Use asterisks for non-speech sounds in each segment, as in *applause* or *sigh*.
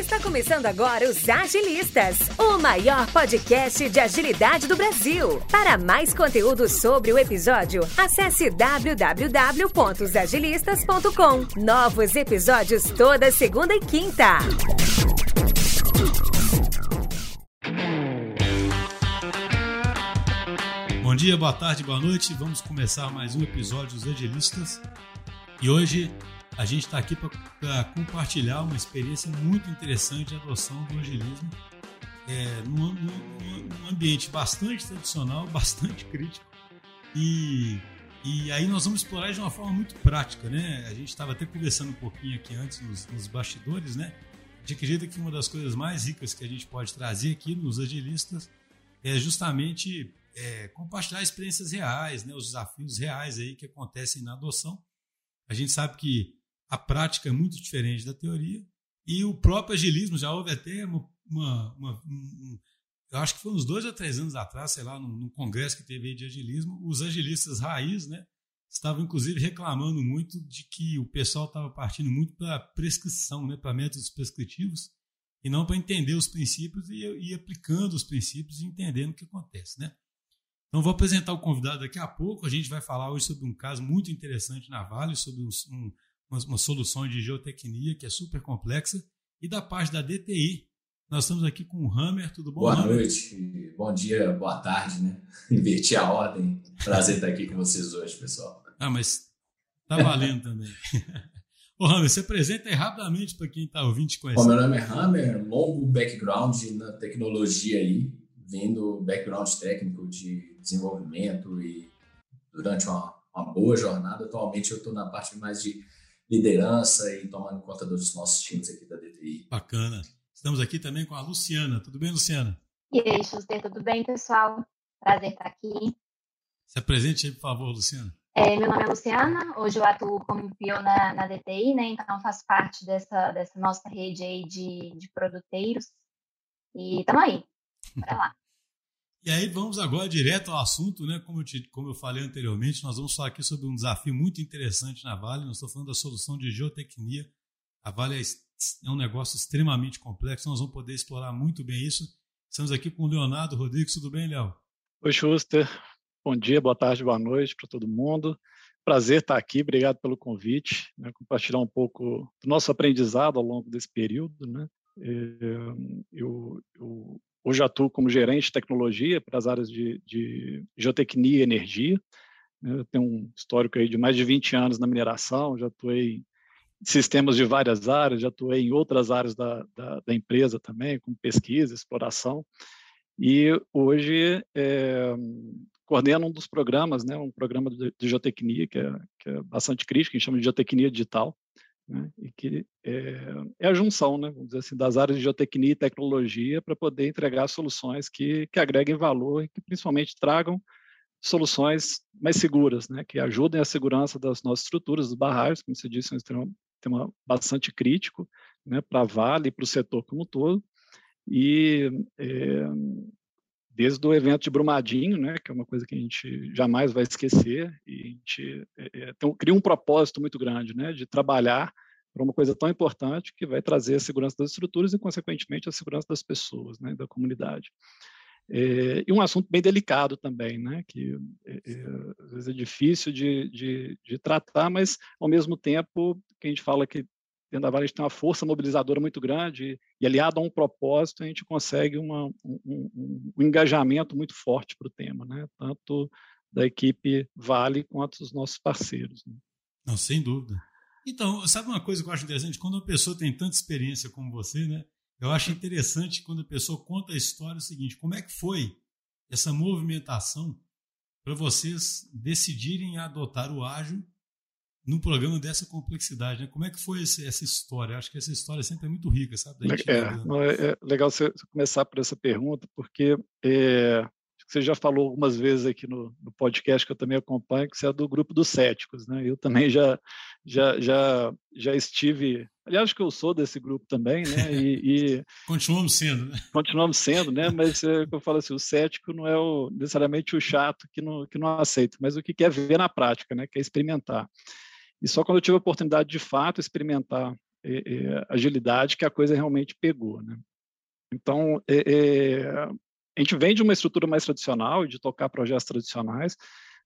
Está começando agora os Agilistas, o maior podcast de agilidade do Brasil. Para mais conteúdo sobre o episódio, acesse www.agilistas.com. Novos episódios toda segunda e quinta. Bom dia, boa tarde, boa noite. Vamos começar mais um episódio dos Agilistas. E hoje a gente está aqui para compartilhar uma experiência muito interessante de adoção do agilismo é, num, num, num, ambiente bastante tradicional, *laughs* bastante crítico. E, e aí nós vamos explorar de uma forma muito prática, né? A gente estava até conversando um pouquinho aqui antes nos, nos bastidores, né? Gente acredita que uma das coisas mais ricas que a gente pode trazer aqui nos agilistas é justamente é, compartilhar experiências reais, né? Os desafios reais aí que acontecem na adoção. A gente sabe que a prática é muito diferente da teoria. E o próprio agilismo, já houve até uma. uma, uma um, eu acho que foi uns dois ou três anos atrás, sei lá, num, num congresso que teve aí de agilismo, os agilistas raiz, né? Estavam inclusive reclamando muito de que o pessoal estava partindo muito para prescrição, né, para métodos prescritivos, e não para entender os princípios e ir aplicando os princípios e entendendo o que acontece. Né? Então, vou apresentar o convidado daqui a pouco. A gente vai falar hoje sobre um caso muito interessante na Vale, sobre um, uma, uma solução de geotecnia que é super complexa. E da parte da DTI, nós estamos aqui com o Hammer, tudo bom? Boa Hammer? noite, bom dia, boa tarde, né? *laughs* Inverti a ordem. Prazer estar aqui com vocês hoje, pessoal. Ah, mas tá valendo também. *laughs* Ô, Hammer, você apresenta aí rapidamente para quem está ouvindo te conhecer. Bom, meu nome é Hammer, longo background na tecnologia aí, vindo background técnico de desenvolvimento e durante uma, uma boa jornada. Atualmente eu estou na parte mais de liderança e tomando conta dos nossos times aqui da DTI. Bacana. Estamos aqui também com a Luciana. Tudo bem, Luciana? E aí, Schuster, tudo bem, pessoal? Prazer estar aqui. Se apresente aí, por favor, Luciana. É, meu nome é Luciana, hoje eu atuo como PO na, na DTI, né? Então faço parte dessa, dessa nossa rede aí de, de produteiros. E estamos aí. Bora lá. E aí vamos agora direto ao assunto, né? Como eu, te, como eu falei anteriormente, nós vamos falar aqui sobre um desafio muito interessante na Vale. Nós estamos falando da solução de geotecnia. A Vale é, é um negócio extremamente complexo, nós vamos poder explorar muito bem isso. Estamos aqui com o Leonardo Rodrigues. Tudo bem, Léo? Oi, Schuster. Bom dia, boa tarde, boa noite para todo mundo. Prazer estar aqui, obrigado pelo convite, né, compartilhar um pouco do nosso aprendizado ao longo desse período. Né. Eh, eu, eu Hoje atuo como gerente de tecnologia para as áreas de, de geotecnia e energia. Eu tenho um histórico aí de mais de 20 anos na mineração, já atuei em sistemas de várias áreas, já atuei em outras áreas da, da, da empresa também, como pesquisa, exploração. E hoje é, coordeno um dos programas, né, um programa de, de geotecnia que é, que é bastante crítico, que a gente chama de geotecnia digital, né, e que é, é, a junção, né, vamos dizer assim, das áreas de geotecnia e tecnologia para poder entregar soluções que, que agreguem valor e que principalmente tragam soluções mais seguras, né, que ajudem a segurança das nossas estruturas, dos barragens, como você disse, é um tema bastante crítico né, para a Vale e para o setor como um todo, e é, desde o evento de Brumadinho, né, que é uma coisa que a gente jamais vai esquecer, e a gente é, tem, cria um propósito muito grande, né, de trabalhar para uma coisa tão importante que vai trazer a segurança das estruturas e, consequentemente, a segurança das pessoas, né, da comunidade. É, e um assunto bem delicado também, né, que é, às vezes é difícil de, de, de, tratar, mas, ao mesmo tempo, que a gente fala que dentro da Vale a gente tem uma força mobilizadora muito grande e, aliado a um propósito, a gente consegue uma, um, um, engajamento muito forte para o tema, né? tanto da equipe Vale quanto dos nossos parceiros. Né? Não, sem dúvida. Então, sabe uma coisa que eu acho interessante? Quando uma pessoa tem tanta experiência como você, né? Eu acho interessante quando a pessoa conta a história o seguinte: como é que foi essa movimentação para vocês decidirem adotar o ágil num programa dessa complexidade, né? Como é que foi esse, essa história? Eu acho que essa história sempre é muito rica, sabe? É, é, é, legal você começar por essa pergunta, porque é, você já falou algumas vezes aqui no, no, podcast que eu também acompanho, que você é do grupo dos céticos, né? Eu também já, já, já, já estive, aliás, que eu sou desse grupo também, né? E, e *laughs* continuamos sendo, né? Continuamos sendo, né? Mas é, eu falo assim, o cético não é o, necessariamente o chato que não, que não aceita, mas o que quer ver na prática, né? Quer experimentar. E só quando eu tive a oportunidade de fato experimentar é, agilidade que a coisa realmente pegou. Né? Então, é, a gente vem de uma estrutura mais tradicional de tocar projetos tradicionais.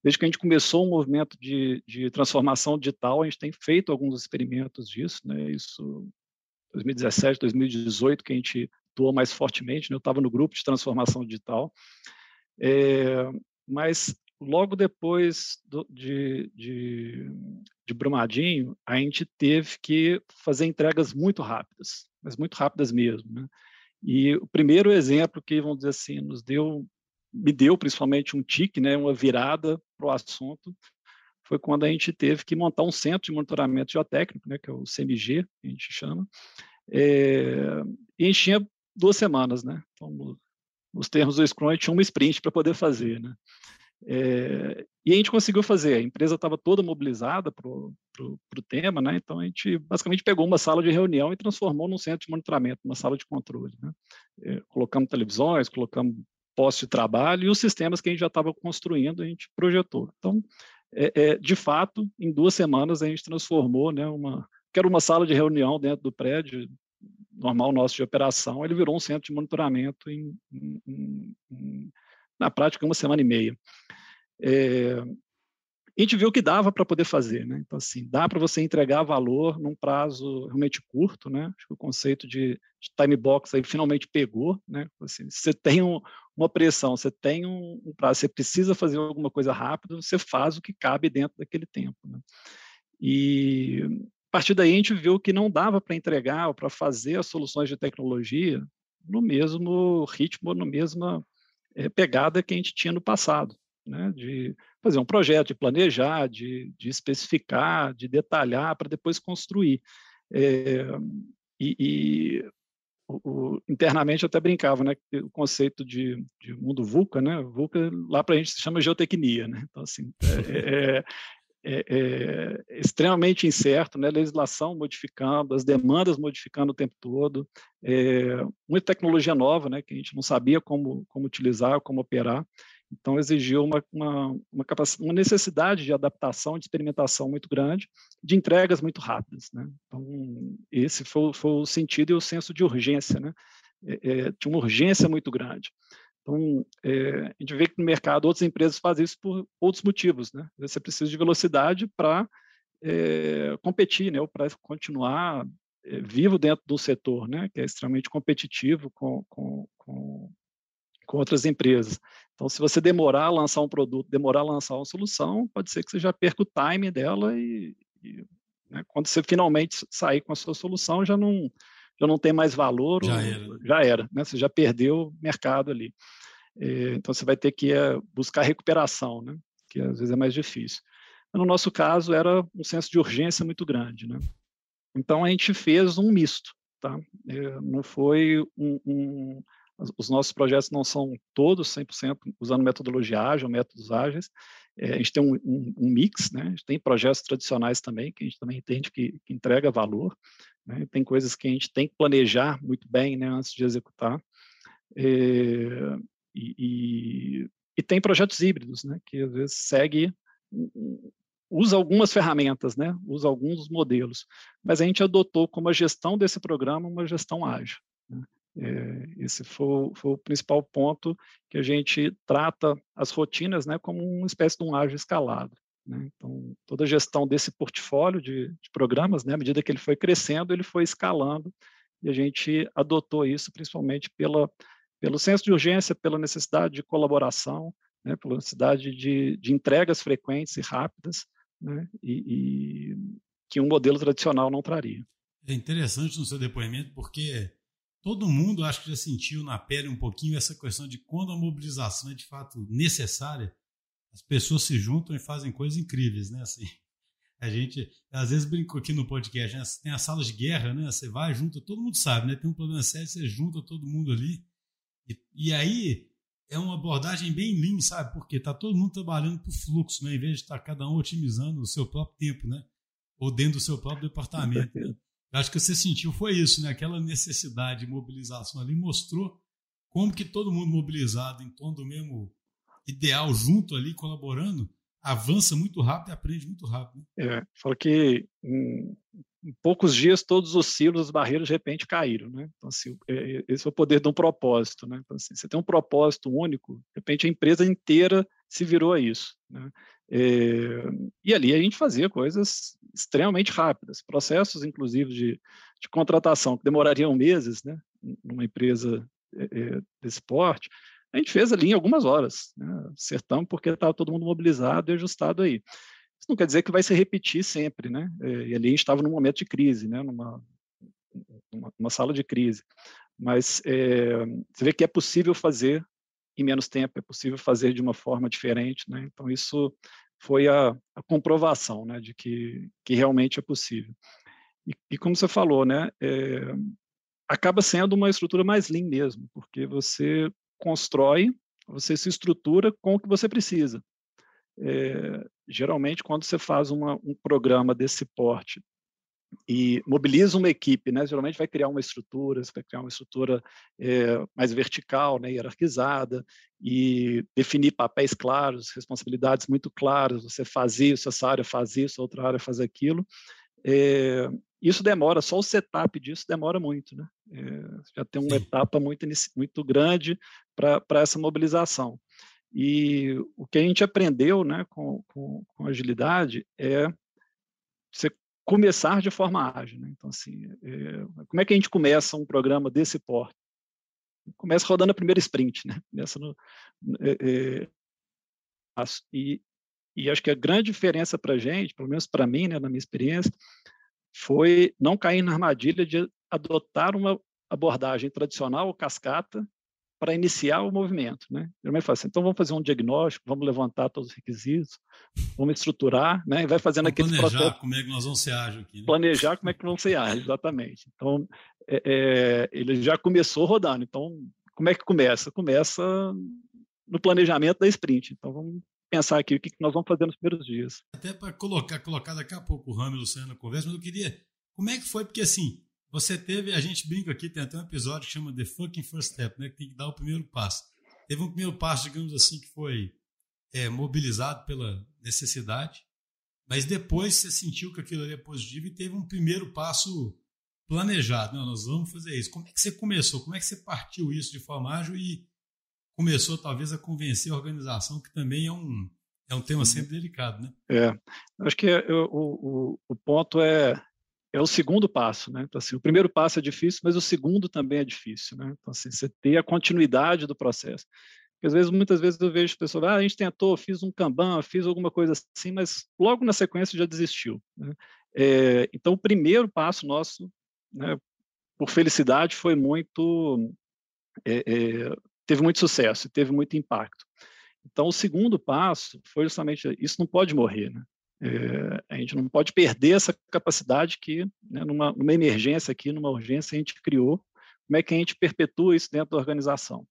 Desde que a gente começou o movimento de, de, transformação digital, a gente tem feito alguns experimentos disso, né? Isso 2017, 2018, que a gente atuou mais fortemente, né? Eu estava no grupo de transformação digital. É, mas logo depois do, de, de, de Brumadinho, a gente teve que fazer entregas muito rápidas, mas muito rápidas mesmo. Né? E o primeiro exemplo que, vamos dizer assim, nos deu, me deu principalmente um tique, né, uma virada para o assunto, foi quando a gente teve que montar um centro de monitoramento geotécnico, né, que é o CMG, que a gente chama, é, e a gente tinha duas semanas, né? Então, nos termos do Scrum, a gente tinha uma sprint para poder fazer, né? É, e a gente conseguiu fazer, a empresa estava toda mobilizada para o tema, né? então a gente basicamente pegou uma sala de reunião e transformou num centro de monitoramento, uma sala de controle. Né? É, colocamos televisões, colocamos postos de trabalho e os sistemas que a gente já estava construindo, a gente projetou. Então, é, é, de fato, em duas semanas a gente transformou né, uma, que era uma sala de reunião dentro do prédio, normal nosso de operação, ele virou um centro de monitoramento em, em, em na prática, uma semana e meia. É, a gente viu que dava para poder fazer, né? Então, assim, dá para você entregar valor num prazo realmente curto, né? Acho que o conceito de, de time box aí finalmente pegou, né? Assim, você tem um, uma pressão, você tem um, um, prazo, você precisa fazer alguma coisa rápido, você faz o que cabe dentro daquele tempo, né? E a partir daí a gente viu que não dava para entregar ou para fazer as soluções de tecnologia no mesmo ritmo, no mesma é, pegada que a gente tinha no passado, né? de fazer um projeto, de planejar, de, de especificar, de detalhar para depois construir. É, e, e o, o, internamente eu até brincava, né, o conceito de, de mundo VUCA, né, VUCA lá para a gente se chama geotecnia, né, então assim, é, é, é, é, extremamente incerto, né? legislação modificando, as demandas modificando o tempo todo, é, muita tecnologia nova, né? que a gente não sabia como, como utilizar, como operar, então exigiu uma, uma, uma, uma necessidade de adaptação, de experimentação muito grande, de entregas muito rápidas. Né? Então, esse foi, foi o sentido e o senso de urgência, né? É, é, tinha uma urgência muito grande. Então, é, a gente vê que no mercado outras empresas fazem isso por outros motivos, né? Você precisa de velocidade para é, competir, né? Para continuar é, vivo dentro do setor, né? Que é extremamente competitivo com, com, com, com, outras empresas. Então, se você demorar a lançar um produto, demorar a lançar uma solução, pode ser que você já perca o time dela e, e né? quando você finalmente sair com a sua solução, já não já não tem mais valor, já era, já era né? você já perdeu o mercado ali. É, então você vai ter que é, buscar recuperação, né? que às vezes é mais difícil. Mas no nosso caso era um senso de urgência muito grande. Né? Então a gente fez um misto. Tá? É, não foi um, um, os nossos projetos não são todos 100% usando metodologia ágil, métodos ágeis. É, a gente tem um, um, um, mix, né? a gente tem projetos tradicionais também, que a gente também entende que, que entrega valor, né? Tem coisas que a gente tem que planejar muito bem né, antes de executar. É, e, e, e, tem projetos híbridos, né, que às vezes segue, usa algumas ferramentas, né, usa alguns modelos, mas a gente adotou como a gestão desse programa uma gestão ágil. Né? É, esse foi, foi, o principal ponto que a gente trata as rotinas né, como uma espécie de um ágil escalado. Né? Então, toda a gestão desse portfólio de, de programas, né, à medida que ele foi crescendo, ele foi escalando, e a gente adotou isso principalmente pela, pelo senso de urgência, pela necessidade de colaboração, né, pela necessidade de, de entregas frequentes e rápidas, né, e, e que um modelo tradicional não traria. É interessante no seu depoimento, porque todo mundo acho que já sentiu na pele um pouquinho essa questão de quando a mobilização é de fato necessária, as pessoas se juntam e fazem coisas incríveis, né? Assim, *laughs* a gente às vezes brincou aqui no podcast, né? tem as salas de guerra, né? Você vai, junta, todo mundo sabe, né? Tem um problema sério, você junta todo mundo ali. E, e aí é uma abordagem bem lean, sabe? Porque tá todo mundo trabalhando por fluxo, né? Em vez de estar tá cada um otimizando o seu próprio tempo, né? Ou dentro do seu próprio departamento. Né? Acho que você sentiu foi isso, né? Aquela necessidade de mobilização ali mostrou como que todo mundo mobilizado em torno do mesmo ideal junto ali, colaborando, avança muito rápido e aprende muito rápido. Né? É, falou que em, em, poucos dias todos os silos, as barreiras de repente caíram, né? Então, assim, é, é, esse é o poder de um propósito, né? Então, assim, você tem um propósito único, de repente a empresa inteira se virou a isso, né? É, e ali a gente fazia coisas extremamente rápidas, processos, inclusive, de, de contratação que demorariam meses, né? Numa empresa é, desse porte, a gente fez ali em algumas horas, né? acertamos porque estava todo mundo mobilizado e ajustado aí. Isso não quer dizer que vai se repetir sempre, né? E ali a gente estava num momento de crise, né? Numa, numa, numa sala de crise. Mas é, você vê que é possível fazer em menos tempo, é possível fazer de uma forma diferente, né? Então isso foi a, a comprovação, né, de que, que realmente é possível. E, e como você falou, né, é, acaba sendo uma estrutura mais lean mesmo, porque você constrói, você se estrutura com o que você precisa. É, geralmente, quando você faz uma, um programa desse porte e mobiliza uma equipe, né, geralmente vai criar uma estrutura, você vai criar uma estrutura é, mais vertical, né, hierarquizada, e definir papéis claros, responsabilidades muito claras, você faz isso, essa área faz isso, outra área faz aquilo. É, isso demora, só o setup disso demora muito, né? É, já tem uma etapa muito, muito grande para essa mobilização. E o que a gente aprendeu né, com, com, com agilidade é você começar de forma ágil. Né? Então, assim, é, como é que a gente começa um programa desse porte? Começa rodando a primeira sprint, né? Começa no, é, é, e, e acho que a grande diferença para a gente, pelo menos para mim, né, na minha experiência, foi não cair na armadilha de adotar uma abordagem tradicional ou cascata para iniciar o movimento. Né? Geralmente fala assim, então vamos fazer um diagnóstico, vamos levantar todos os requisitos, vamos estruturar, né? e vai fazendo aquele planejar processo. como é que nós vamos ser ágeis aqui. Né? Planejar como é que vamos ser ágeis, exatamente. Então, é, é, ele já começou rodando. Então, como é que começa? Começa no planejamento da sprint. Então, vamos pensar aqui o que nós vamos fazer nos primeiros dias. Até para colocar, colocar daqui a pouco o Rami e o Luciano na conversa, mas eu queria. Como é que foi? Porque assim, você teve, a gente brinca aqui, tem até um episódio que chama The Fucking First Step, né? Que tem que dar o primeiro passo. Teve um primeiro passo, digamos assim, que foi é, mobilizado pela necessidade, mas depois você sentiu que aquilo ali é positivo e teve um primeiro passo planejado. Não, nós vamos fazer isso. Como é que você começou? Como é que você partiu isso de forma ágil e começou talvez a convencer a organização, que também é um, é um tema uhum. sempre delicado, né? É, acho que o, o, o ponto é, é o segundo passo, né? Então, assim, o primeiro passo é difícil, mas o segundo também é difícil, né? Então, assim, você ter a continuidade do processo. Porque, às vezes, muitas vezes eu vejo pessoas, ah, a gente tentou, fiz um Kanban, fiz alguma coisa assim, mas logo na sequência já desistiu. Né? É, então, o primeiro passo nosso, né, por felicidade, foi muito é, é, teve muito sucesso, teve muito impacto. Então, o segundo passo foi justamente isso não pode morrer, né? É, a gente não pode perder essa capacidade que, né, numa, numa emergência aqui, numa urgência, a gente criou. Como é que a gente perpetua isso dentro da organização?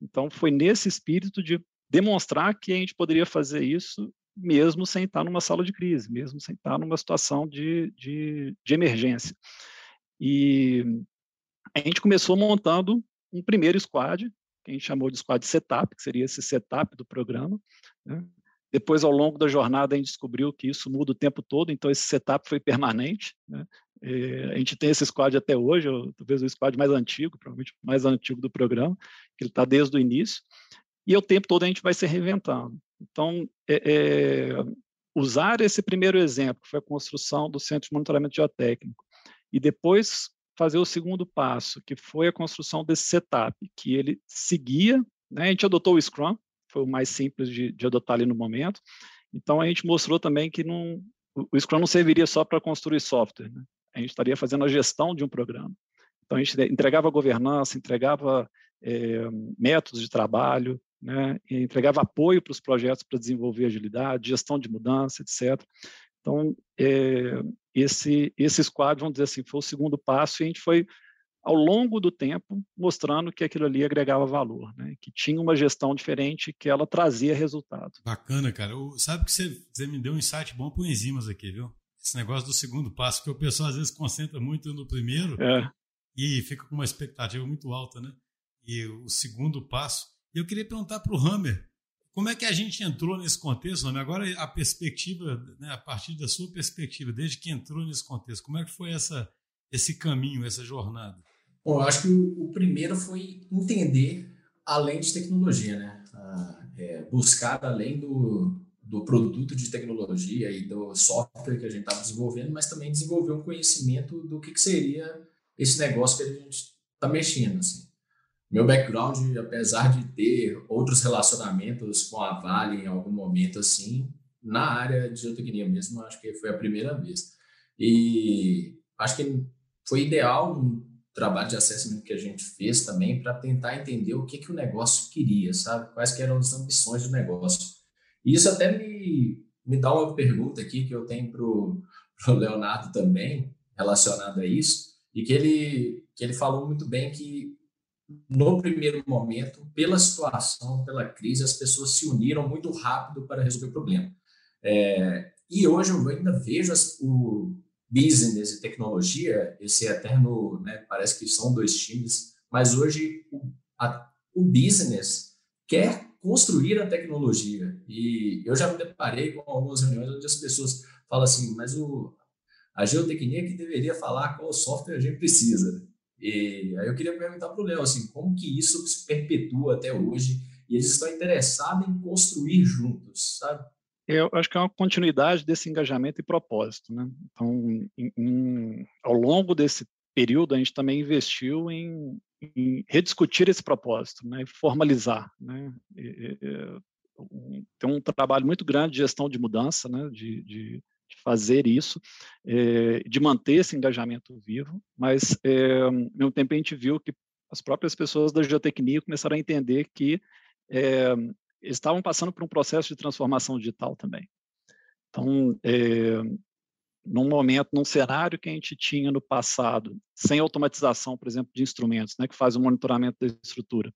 Então, foi nesse espírito de demonstrar que a gente poderia fazer isso mesmo sem estar numa sala de crise, mesmo sem estar numa situação de, de, de emergência. E a gente começou montando um primeiro squad, que a gente chamou de squad setup, que seria esse setup do programa. Né? Depois, ao longo da jornada, a gente descobriu que isso muda o tempo todo, então esse setup foi permanente. Né? a gente tem esse squad até hoje, talvez o squad mais antigo, provavelmente o mais antigo do programa, que ele está desde o início, e o tempo todo a gente vai se reinventando. Então, é, é, usar esse primeiro exemplo, que foi a construção do Centro de Monitoramento Geotécnico, e depois fazer o segundo passo, que foi a construção desse setup, que ele seguia, né? a gente adotou o Scrum, foi o mais simples de, de adotar ali no momento, então a gente mostrou também que não, o Scrum não serviria só para construir software, né? a gente estaria fazendo a gestão de um programa. Então a gente entregava governança, entregava é, métodos de trabalho, né? entregava apoio para os projetos para desenvolver agilidade, gestão de mudança, etc. Então, é, esse, esse squad, vamos dizer assim, foi o segundo passo e a gente foi, ao longo do tempo, mostrando que aquilo ali agregava valor, né? que tinha uma gestão diferente, que ela trazia resultado. Bacana, cara. Eu, sabe que você, você me deu um insight bom para enzimas aqui, viu? Esse negócio do segundo passo, que o pessoal às vezes concentra muito no primeiro é. e fica com uma expectativa muito alta, né? E o segundo passo. E eu queria perguntar para o Hammer, como é que a gente entrou nesse contexto, Rony? Agora a perspectiva, né, a partir da sua perspectiva, desde que entrou nesse contexto, como é que foi essa, esse caminho, essa jornada? Bom, eu acho que o, primeiro foi entender além de tecnologia, né? É, buscar além do, do produto de tecnologia e do software que a gente estava desenvolvendo, mas também desenvolver um conhecimento do que, que seria esse negócio que a gente está mexendo. Assim. Meu background, apesar de ter outros relacionamentos com a Vale em algum momento assim, na área de geotecnia mesmo, acho que foi a primeira vez. E acho que foi ideal trabalho de assessment que a gente fez também para tentar entender o que, que o negócio queria, sabe? Quais que eram as ambições do negócio. E isso até me, me dá uma pergunta aqui que eu tenho para o Leonardo também, relacionado a isso, e que ele, que ele falou muito bem que no primeiro momento, pela situação, pela crise, as pessoas se uniram muito rápido para resolver o problema. É, e hoje eu ainda vejo as, o business e tecnologia, esse eterno, né, parece que são dois times, mas hoje o, a, o business quer construir a tecnologia. E eu já me deparei com algumas reuniões onde as pessoas falam assim, mas o, a geotecnia que deveria falar qual software a gente precisa. E aí eu queria perguntar para o Léo, assim, como que isso se perpetua até hoje e eles estão interessados em construir juntos, sabe? Eu acho que é uma continuidade desse engajamento e propósito, né? Então, em, em, ao longo desse período, a gente também investiu em, em rediscutir esse propósito, né? Formalizar, né? E, e, tem um trabalho muito grande de gestão de mudança, né? de, de de fazer isso, é, de manter esse engajamento vivo, mas, é, ao mesmo tempo, a gente viu que as próprias pessoas da geotecnia começaram a entender que é, eles estavam passando por um processo de transformação digital também. Então, é, num momento, num cenário que a gente tinha no passado, sem automatização, por exemplo, de instrumentos, né, que faz o monitoramento da estrutura,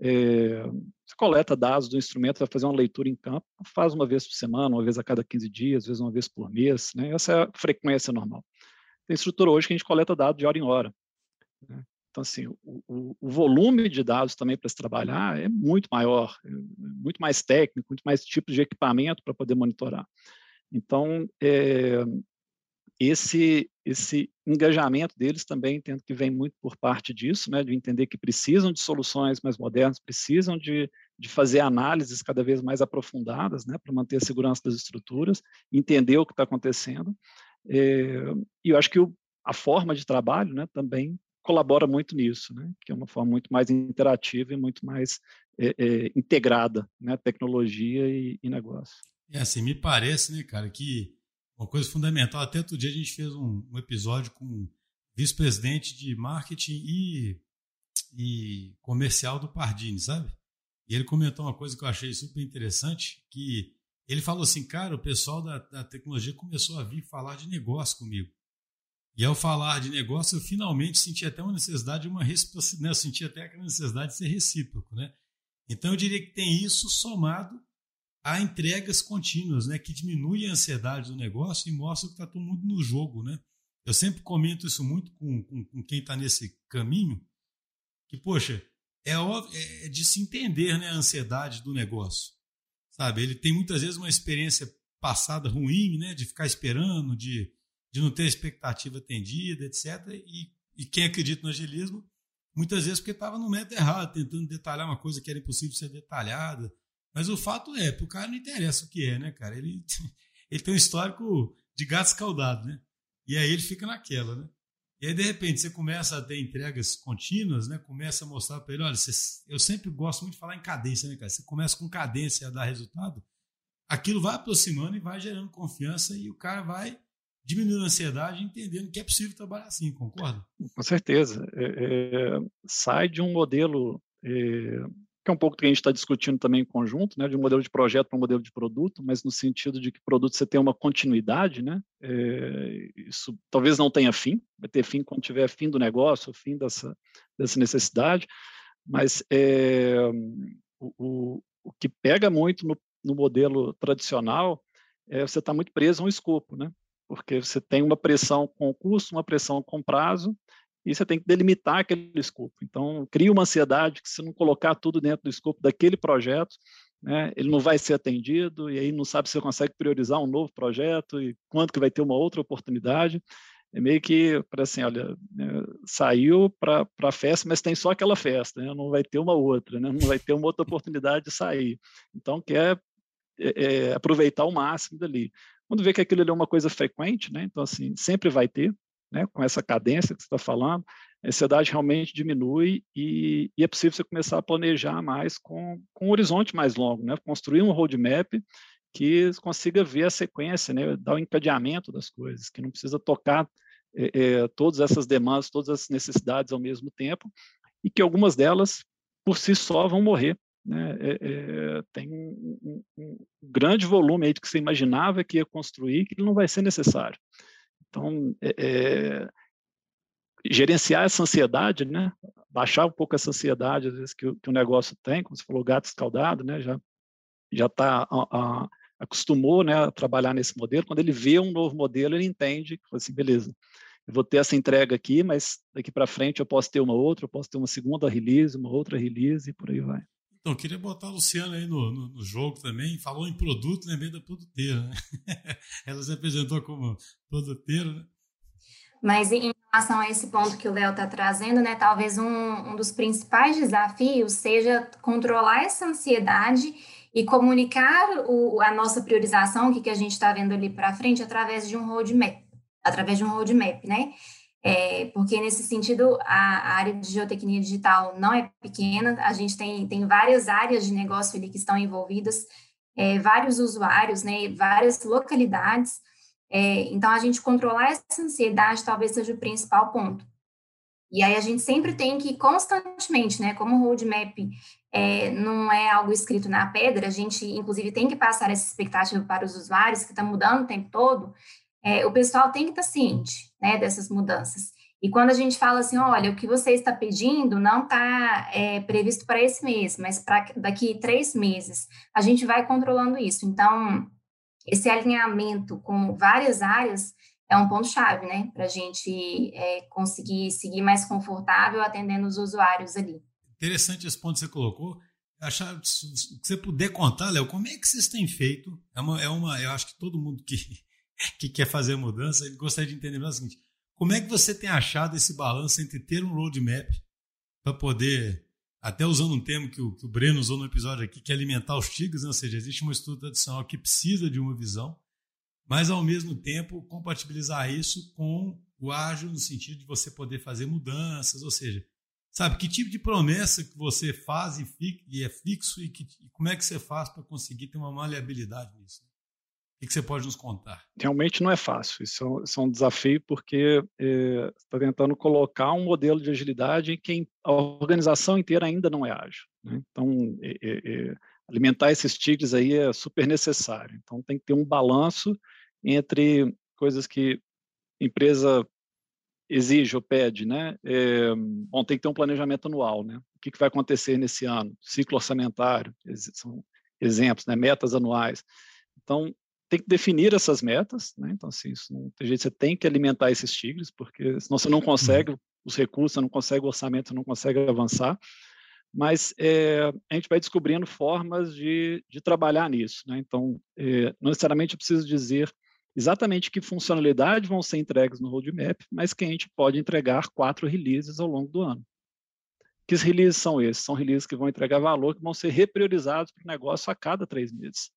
é, você coleta dados do instrumento, vai fazer uma leitura em campo, faz uma vez por semana, uma vez a cada 15 dias, às vezes uma vez por mês, né? essa é a frequência normal. Tem estrutura hoje que a gente coleta dados de hora em hora. Né? Então, assim, o, o, volume de dados também para se trabalhar é muito maior, é muito mais técnico, muito mais tipos de equipamento para poder monitorar. Então, é, esse esse engajamento deles também entendo que vem muito por parte disso, né, de entender que precisam de soluções mais modernas, precisam de, de fazer análises cada vez mais aprofundadas, né, para manter a segurança das estruturas, entender o que está acontecendo. É, e eu acho que o, a forma de trabalho, né, também colabora muito nisso, né, que é uma forma muito mais interativa e muito mais é, é, integrada, né, tecnologia e, e negócio. É assim, me parece, né, cara, que uma coisa fundamental. Até outro dia a gente fez um, um episódio com vice-presidente de marketing e, e comercial do Pardini, sabe? E ele comentou uma coisa que eu achei super interessante, que ele falou assim, cara, o pessoal da, da tecnologia começou a vir falar de negócio comigo. E ao falar de negócio, eu finalmente senti até uma necessidade de uma reciprocidade, né? senti até aquela necessidade de ser recíproco, né? Então eu diria que tem isso somado a entregas contínuas, né, que diminuem a ansiedade do negócio e mostram que está todo mundo no jogo. Né? Eu sempre comento isso muito com, com, com quem está nesse caminho, que, poxa, é, óbvio, é, é de se entender né, a ansiedade do negócio. Sabe? Ele tem muitas vezes uma experiência passada ruim, né, de ficar esperando, de, de não ter expectativa atendida, etc. E, e quem acredita no agilismo, muitas vezes porque estava no método errado, tentando detalhar uma coisa que era impossível ser detalhada, mas o fato é, pro cara não interessa o que é, né, cara? Ele, *laughs* ele tem um histórico de gato escaldado, né? E aí ele fica naquela, né? E aí, de repente, você começa a ter entregas contínuas, né? Começa a mostrar para ele, olha, você, eu sempre gosto muito de falar em cadência, né, cara? Você começa com cadência a dar resultado, aquilo vai aproximando e vai gerando confiança e o cara vai diminuindo a ansiedade, entendendo que é possível trabalhar assim, concorda? Com certeza. É, é, sai de um modelo é, que é um pouco que a gente está discutindo também em conjunto, né, de um modelo de projeto para um modelo de produto, mas no sentido de que produto você tem uma continuidade, né, é, isso talvez não tenha fim, vai ter fim quando tiver fim do negócio, fim dessa, dessa necessidade, mas é, o, o, o, que pega muito no, no modelo tradicional é você está muito preso a um escopo, né, porque você tem uma pressão com custo, uma pressão com prazo, e você tem que delimitar aquele escopo. Então, cria uma ansiedade que se não colocar tudo dentro do escopo daquele projeto, né, ele não vai ser atendido, e aí não sabe se você consegue priorizar um novo projeto e quando que vai ter uma outra oportunidade. É meio que para assim, olha, né, saiu para a festa, mas tem só aquela festa, né, não vai ter uma outra, né, não vai ter uma outra oportunidade de sair. Então, quer é, é, aproveitar o máximo dali. Quando vê que aquilo é uma coisa frequente, né, então, assim, sempre vai ter, né, com essa cadência que você está falando, a ansiedade realmente diminui e, e, é possível você começar a planejar mais com, com um horizonte mais longo, né? construir um roadmap que consiga ver a sequência, né? dar o encadeamento das coisas, que não precisa tocar é, é, todas essas demandas, todas as necessidades ao mesmo tempo, e que algumas delas, por si só, vão morrer. Né? É, é, tem um, um, grande volume aí que você imaginava que ia construir, que não vai ser necessário. Então, é, gerenciar essa ansiedade, né? Baixar um pouco essa ansiedade, às vezes, que o, que o negócio tem, como você falou, gato escaldado, né? Já já está acostumou, né, a trabalhar nesse modelo. Quando ele vê um novo modelo, ele entende que, assim, beleza, eu vou ter essa entrega aqui, mas daqui para frente eu posso ter uma outra, eu posso ter uma segunda release, uma outra release e por aí vai. Então, queria botar a Luciana aí no, no, no, jogo também. Falou em produto, lembrei da produteira. Né? *laughs* Ela se apresentou como produteira, né? Mas em relação a esse ponto que o Léo está trazendo, né, talvez um, um dos principais desafios seja controlar essa ansiedade e comunicar o, a nossa priorização, o que, que a gente está vendo ali para frente, através de um roadmap, através de um roadmap, né? É, porque nesse sentido a, área de geotecnia digital não é pequena, a gente tem, tem várias áreas de negócio ali que estão envolvidas, é, vários usuários, né, várias localidades, é, então, a gente controlar essa ansiedade talvez seja o principal ponto. E aí a gente sempre tem que constantemente, né, como o roadmap é, não é algo escrito na pedra, a gente inclusive tem que passar essa expectativa para os usuários que está mudando o tempo todo. É, o pessoal tem que estar tá ciente, né, dessas mudanças. E quando a gente fala assim, olha, o que você está pedindo não está é, previsto para esse mês, mas para daqui três meses, a gente vai controlando isso. Então, esse alinhamento com várias áreas é um ponto-chave, né, para a gente é, conseguir seguir mais confortável atendendo os usuários ali. Interessante esse ponto que você colocou. Achar, se você puder contar, Léo, como é que vocês têm feito? É uma, é uma, eu acho que todo mundo que, *laughs* que quer fazer mudança gostaria de entender o seguinte: como é que você tem achado esse balanço entre ter um roadmap para poder até usando um termo que o, que o Breno usou no episódio aqui, que é alimentar os tigres, né? ou seja, existe um estudo tradicional que precisa de uma visão, mas ao mesmo tempo compatibilizar isso com o ágil no sentido de você poder fazer mudanças, ou seja, sabe que tipo de promessa que você faz e, fica, e é fixo e, que, e como é que você faz para conseguir ter uma maleabilidade nisso? O que você pode nos contar? Realmente não é fácil. Isso é, isso é um desafio porque é, está tentando colocar um modelo de agilidade em que a organização inteira ainda não é ágil. Né? Então, é, é, alimentar esses tigres aí é super necessário. Então, tem que ter um balanço entre coisas que a empresa exige ou pede, né? É, bom, tem que ter um planejamento anual, né? O que, que vai acontecer nesse ano? Ciclo orçamentário, são exemplos, né? Metas anuais. Então, tem que definir essas metas, né? Então, assim, isso não tem jeito, você tem que alimentar esses tigres, porque senão você não uhum. consegue os recursos, você não consegue o orçamento, você não consegue avançar. Mas é, a gente vai descobrindo formas de, de trabalhar nisso, né? Então, é, não necessariamente eu preciso dizer exatamente que funcionalidade vão ser entregues no roadmap, mas que a gente pode entregar quatro releases ao longo do ano. Que releases são esses? São releases que vão entregar valor, que vão ser repriorizados para o negócio a cada três meses.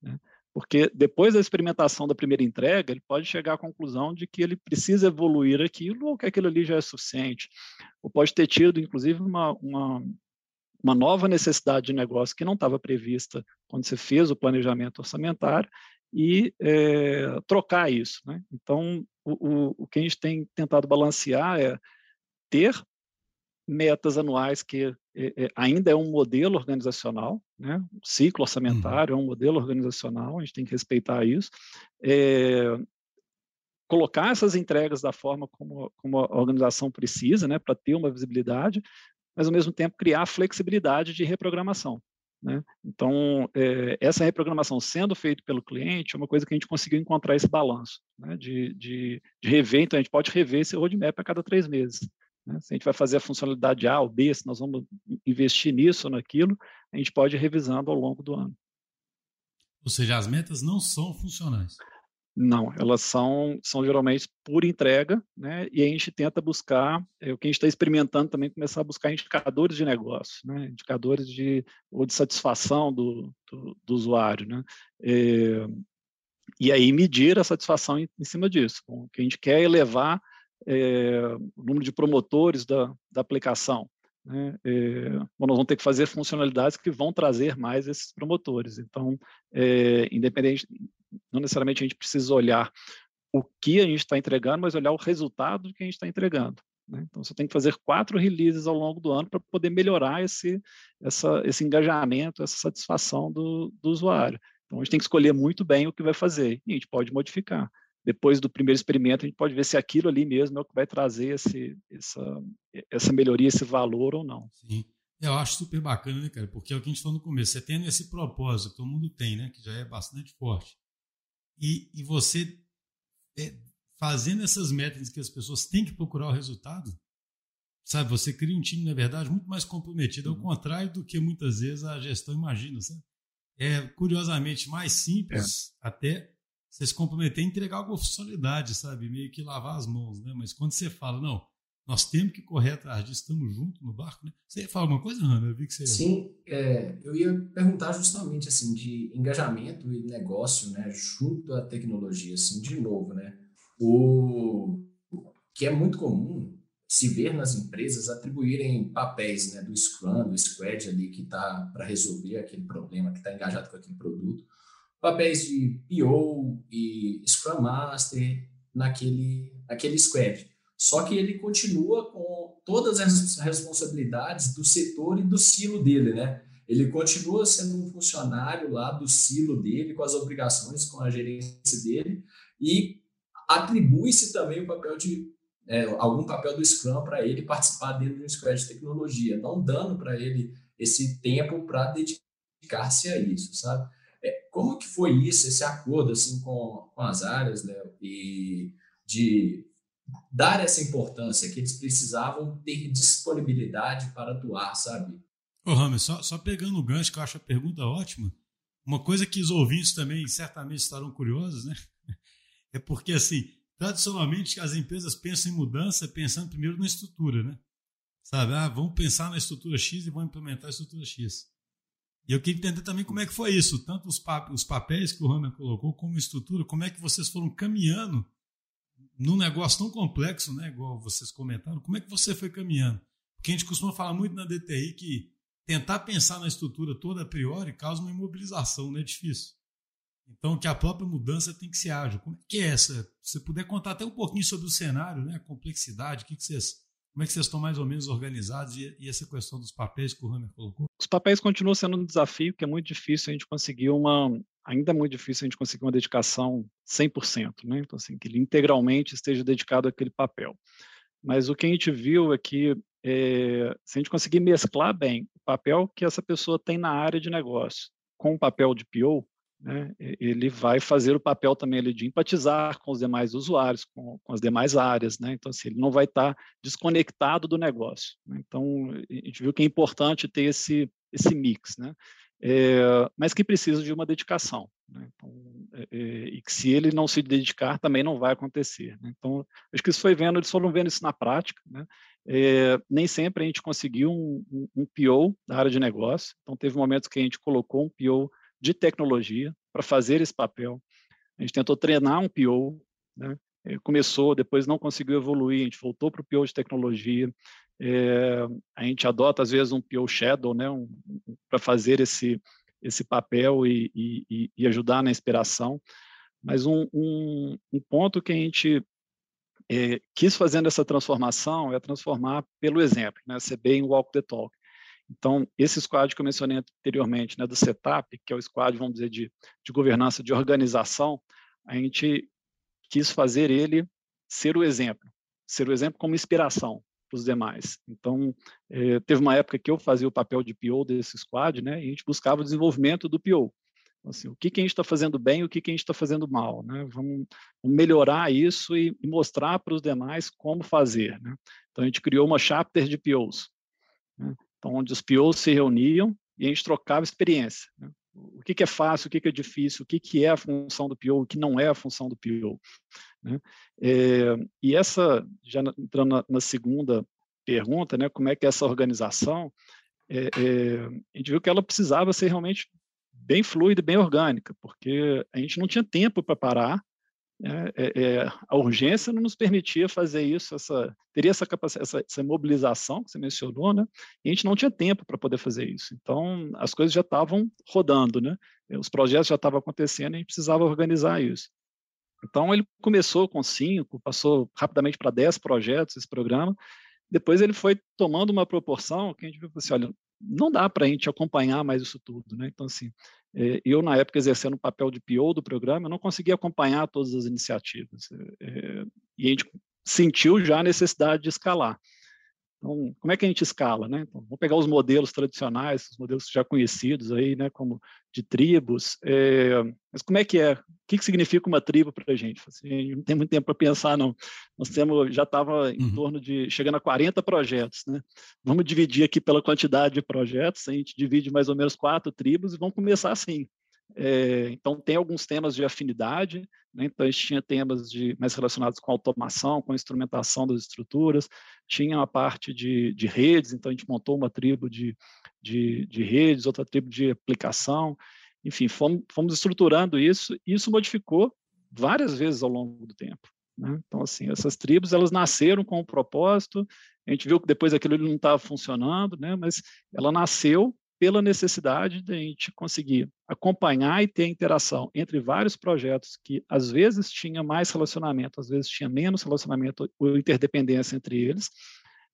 Né? Porque depois da experimentação da primeira entrega, ele pode chegar à conclusão de que ele precisa evoluir aquilo ou que aquilo ali já é suficiente. Ou pode ter tido, inclusive, uma, uma, uma nova necessidade de negócio que não estava prevista quando você fez o planejamento orçamentário e é, trocar isso. Né? Então, o, o, o que a gente tem tentado balancear é ter metas anuais que é, é, ainda é um modelo organizacional, né? o ciclo uhum. orçamentário uhum. é um modelo organizacional, a gente tem que respeitar isso. É, colocar essas entregas da forma como, como a organização precisa, né, para ter uma visibilidade, mas ao mesmo tempo criar flexibilidade de reprogramação. Né? Então, é, essa reprogramação sendo feita pelo cliente é uma coisa que a gente conseguiu encontrar esse balanço né? de, de, de rever, então a gente pode rever esse roadmap a cada três meses. Né? Se a gente vai fazer a funcionalidade A ou B, se nós vamos investir nisso ou naquilo, a gente pode ir revisando ao longo do ano. Ou seja, as metas não são funcionais. Não, elas são, são geralmente por entrega, né? E a gente tenta buscar, é, o que a gente está experimentando também, começar a buscar indicadores de negócio, né? Indicadores de, ou de satisfação do, do, do usuário, né? É, e aí medir a satisfação em, em cima disso. O que a gente quer é elevar é, o número de promotores da, da aplicação. Né? É, nós vamos ter que fazer funcionalidades que vão trazer mais esses promotores. Então, é, independente, não necessariamente a gente precisa olhar o que a gente está entregando, mas olhar o resultado que a gente está entregando. Né? Então, você tem que fazer quatro releases ao longo do ano para poder melhorar esse, essa, esse engajamento, essa satisfação do, do usuário. Então, a gente tem que escolher muito bem o que vai fazer e a gente pode modificar. Depois do primeiro experimento, a gente pode ver se aquilo ali mesmo é o que vai trazer esse, essa, essa melhoria, esse valor ou não. Sim. Eu acho super bacana, né, cara? Porque é o que a gente falou no começo. Você tem esse propósito, todo mundo tem, né? Que já é bastante forte. E, e você é, fazendo essas metas que as pessoas têm que procurar o resultado, sabe? Você cria um time, na verdade, muito mais comprometido, ao uhum. contrário do que muitas vezes a gestão imagina, sabe? é curiosamente mais simples é. até você se comprometer a entregar alguma funcionalidade, sabe? Meio que lavar as mãos, né? Mas quando você fala, não, nós temos que correr atrás disso, estamos juntos no barco, né? Você ia falar alguma coisa, Rana? Eu vi que você... Sim, é, eu ia perguntar justamente, assim, de engajamento e negócio, né? Junto à tecnologia, assim, de novo, né? O que é muito comum se ver nas empresas atribuírem papéis né, do Scrum, do Squad ali que está para resolver aquele problema, que está engajado com aquele produto, papéis de PO e Scrum Master naquele, naquele Squad. Só que ele continua com todas as responsabilidades do setor e do silo dele, né? Ele continua sendo um funcionário lá do silo dele, com as obrigações, com a gerência dele, e atribui-se também o papel de é, algum papel do Scrum para ele participar dentro de um squad de tecnologia, não dando para ele esse tempo para dedicar-se a isso, sabe? Foi isso, esse acordo assim com, com as áreas, né, e de dar essa importância que eles precisavam ter disponibilidade para atuar, sabe? Ô, Rames, só, só pegando o gancho, que eu acho a pergunta ótima, uma coisa que os ouvintes também certamente estarão curiosos, né? *laughs* É porque, assim, tradicionalmente as empresas pensam em mudança pensando primeiro na estrutura, né? Sabe, ah, vamos pensar na estrutura X e vamos implementar a estrutura X. E eu queria entender também como é que foi isso, tanto os, pap os papéis que o Hammer colocou, como a estrutura, como é que vocês foram caminhando num negócio tão complexo, né, igual vocês comentaram, como é que você foi caminhando? Porque a gente costuma falar muito na DTI que tentar pensar na estrutura toda a priori causa uma imobilização, não é difícil. Então, que a própria mudança tem que ser ágil. Como é que é essa? Se você puder contar até um pouquinho sobre o cenário, né? a complexidade, o que, que vocês, como é que vocês estão mais ou menos organizados e, e essa questão dos papéis que o Hammer colocou? Os papéis continuam sendo um desafio, que é muito difícil a gente conseguir uma, ainda é muito difícil a gente conseguir uma dedicação 100%, né? Então, assim, que ele integralmente esteja dedicado àquele papel. Mas o que a gente viu é que é, se a gente conseguir mesclar bem o papel que essa pessoa tem na área de negócio com o papel de PO, né, ele vai fazer o papel também ali de empatizar com os demais usuários, com, com as demais áreas, né? Então, assim, ele não vai estar desconectado do negócio. Né? Então, a gente viu que é importante ter esse, esse mix, né? É, mas que precisa de uma dedicação. Né? Então, é, é, e que se ele não se dedicar, também não vai acontecer. Né? Então, acho que isso foi vendo, eles foram vendo isso na prática. Né? É, nem sempre a gente conseguiu um, um, um PO da área de negócio. Então, teve momentos que a gente colocou um PO de tecnologia para fazer esse papel. A gente tentou treinar um PO, né? Eh, começou, depois não conseguiu evoluir, a gente voltou para o PO de tecnologia. É, a gente adota, às vezes, um PO Shadow né? Um, para fazer esse, esse papel e, e, e, ajudar na inspiração. Mas um, um, um ponto que a gente é, quis fazendo essa transformação é transformar pelo exemplo, né? ser bem walk the talk. Então, esse squad que eu mencionei anteriormente, né, do setup, que é o squad, vamos dizer, de, de governança, de organização, a gente quis fazer ele ser o exemplo, ser o exemplo como inspiração para os demais. Então, eh, teve uma época que eu fazia o papel de PO desse squad, né, e a gente buscava o desenvolvimento do PO. Então, assim, o que, que a gente está fazendo bem e o que, que a gente está fazendo mal. Né? Vamos, vamos, melhorar isso e, e mostrar para os demais como fazer. Né? Então, a gente criou uma chapter de POs. Né? Então, onde os POs se reuniam e a gente trocava experiência. Né? O que, que, é fácil, o que, que é difícil, o que, que é a função do PO, o que não é a função do PO. Né? É, e essa, já entrando na, na, segunda pergunta, né, como é que é essa organização, é, é, a gente viu que ela precisava ser realmente bem fluida, bem orgânica, porque a gente não tinha tempo para parar, né? É, é, a urgência não nos permitia fazer isso, essa, teria essa, essa, essa mobilização que você mencionou, né? e a gente não tinha tempo para poder fazer isso. Então, as coisas já estavam rodando, né? os projetos já estavam acontecendo e a gente precisava organizar isso. Então, ele começou com cinco, passou rapidamente para dez projetos esse programa, depois ele foi tomando uma proporção que a gente viu assim, olha, não dá para a gente acompanhar mais isso tudo, né? Então, assim, eh, eu, na época, exercendo o papel de PO do programa, eu não conseguia acompanhar todas as iniciativas. Eh, e a gente sentiu já a necessidade de escalar. Então, como é que a gente escala, né? Então, vamos pegar os modelos tradicionais, os modelos já conhecidos aí, né, como de tribos. É, mas como é que é? O que, que significa uma tribo para a gente? Assim, não tem muito tempo para pensar, não. Nós temos, já estava em uhum. torno de, chegando a 40 projetos, né? Vamos dividir aqui pela quantidade de projetos, a gente divide mais ou menos quatro tribos e vamos começar assim. É, então, tem alguns temas de afinidade, né? então a gente tinha temas de, mais relacionados com automação, com instrumentação das estruturas, tinha a parte de, de redes, então a gente montou uma tribo de, de, de redes, outra tribo de aplicação, enfim, fomos, fomos estruturando isso, e isso modificou várias vezes ao longo do tempo. Né? Então, assim, essas tribos, elas nasceram com um propósito, a gente viu que depois aquilo não estava funcionando, né? mas ela nasceu pela necessidade de a gente conseguir acompanhar e ter interação entre vários projetos que às vezes tinha mais relacionamento, às vezes tinha menos relacionamento ou interdependência entre eles,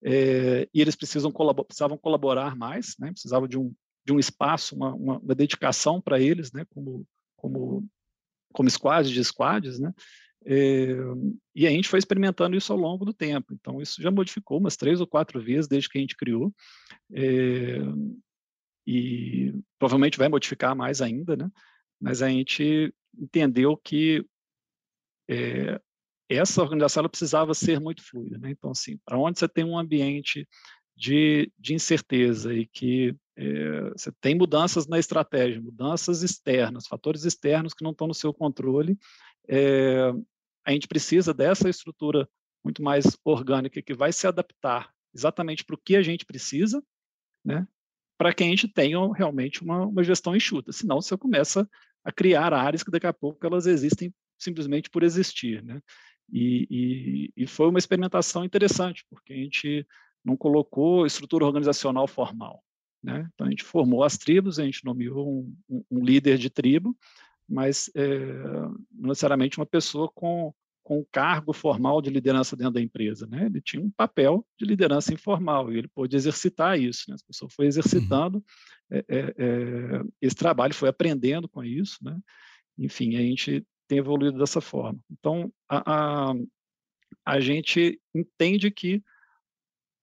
é, e eles precisam precisavam colaborar mais, né, precisavam de um, de um espaço, uma, uma, uma dedicação para eles, né, como, como, como squads de squads, né, é, e a gente foi experimentando isso ao longo do tempo. Então, isso já modificou umas três ou quatro vezes desde que a gente criou. É, e provavelmente vai modificar mais ainda, né? Mas a gente entendeu que é, essa organização ela precisava ser muito fluida, né? Então, assim, para onde você tem um ambiente de, de incerteza e que é, você tem mudanças na estratégia, mudanças externas, fatores externos que não estão no seu controle, é, a gente precisa dessa estrutura muito mais orgânica que vai se adaptar exatamente para o que a gente precisa, né? Para que a gente tenha realmente uma, uma gestão enxuta. Senão você começa a criar áreas que daqui a pouco elas existem simplesmente por existir. Né? E, e, e, foi uma experimentação interessante, porque a gente não colocou estrutura organizacional formal. Né? Então, a gente formou as tribos, a gente nomeou um, um, líder de tribo, mas é, não necessariamente uma pessoa com com o cargo formal de liderança dentro da empresa, né? Ele tinha um papel de liderança informal e ele pôde exercitar isso, né? A pessoa foi uhum. exercitando é, é, esse trabalho, foi aprendendo com isso, né? Enfim, a gente tem evoluído dessa forma. Então, a, a, a gente entende que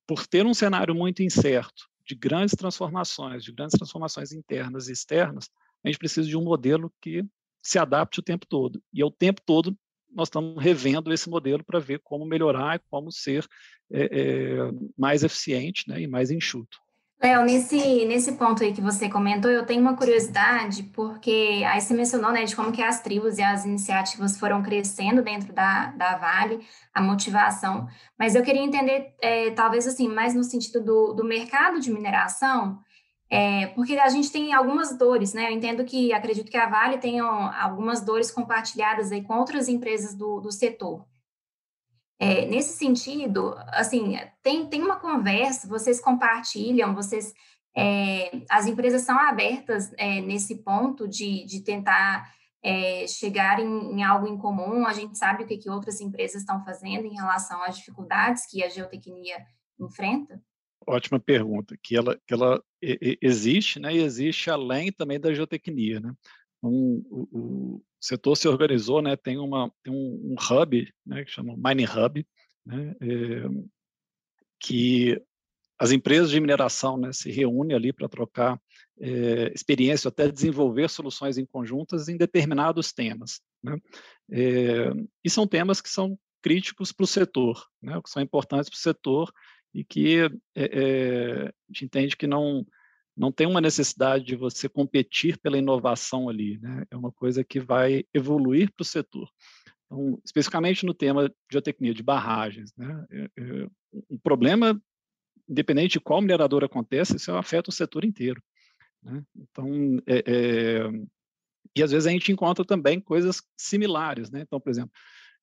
por ter um cenário muito incerto, de grandes transformações, de grandes transformações internas e externas, a gente precisa de um modelo que se adapte o tempo todo. E é o tempo todo nós estamos revendo esse modelo para ver como melhorar e como ser é, é, mais eficiente né, e mais enxuto. Léo, nesse, nesse ponto aí que você comentou, eu tenho uma curiosidade, porque aí você mencionou né, de como que as tribos e as iniciativas foram crescendo dentro da, da Vale, a motivação, mas eu queria entender, é, talvez assim, mais no sentido do, do mercado de mineração, é, porque a gente tem algumas dores, né? Eu entendo que, acredito que a Vale tenha algumas dores compartilhadas aí com outras empresas do, do setor. É, nesse sentido, assim, tem, tem uma conversa, vocês compartilham, vocês, é, as empresas são abertas é, nesse ponto de, de tentar é, chegar em, em, algo em comum, a gente sabe o que, que outras empresas estão fazendo em relação às dificuldades que a geotecnia enfrenta? Ótima pergunta, que ela, que ela existe, né, e existe além também da geotecnia, né. Um, o, o, setor se organizou, né, tem, uma, tem um, um hub, né, que chama Mining Hub, né, é, que as empresas de mineração né, se reúnem ali para trocar é, experiência, até desenvolver soluções em conjuntas em determinados temas. Né? É, e são temas que são críticos para o setor, né, que são importantes para o setor e que é, a gente entende que não não tem uma necessidade de você competir pela inovação ali, né? É uma coisa que vai evoluir para o setor. Então, especificamente no tema de geotecnia de barragens, né? É, é, um problema, independente de qual minerador acontece, isso afeta o setor inteiro. Né? Então, é, é, e às vezes a gente encontra também coisas similares, né? Então, por exemplo,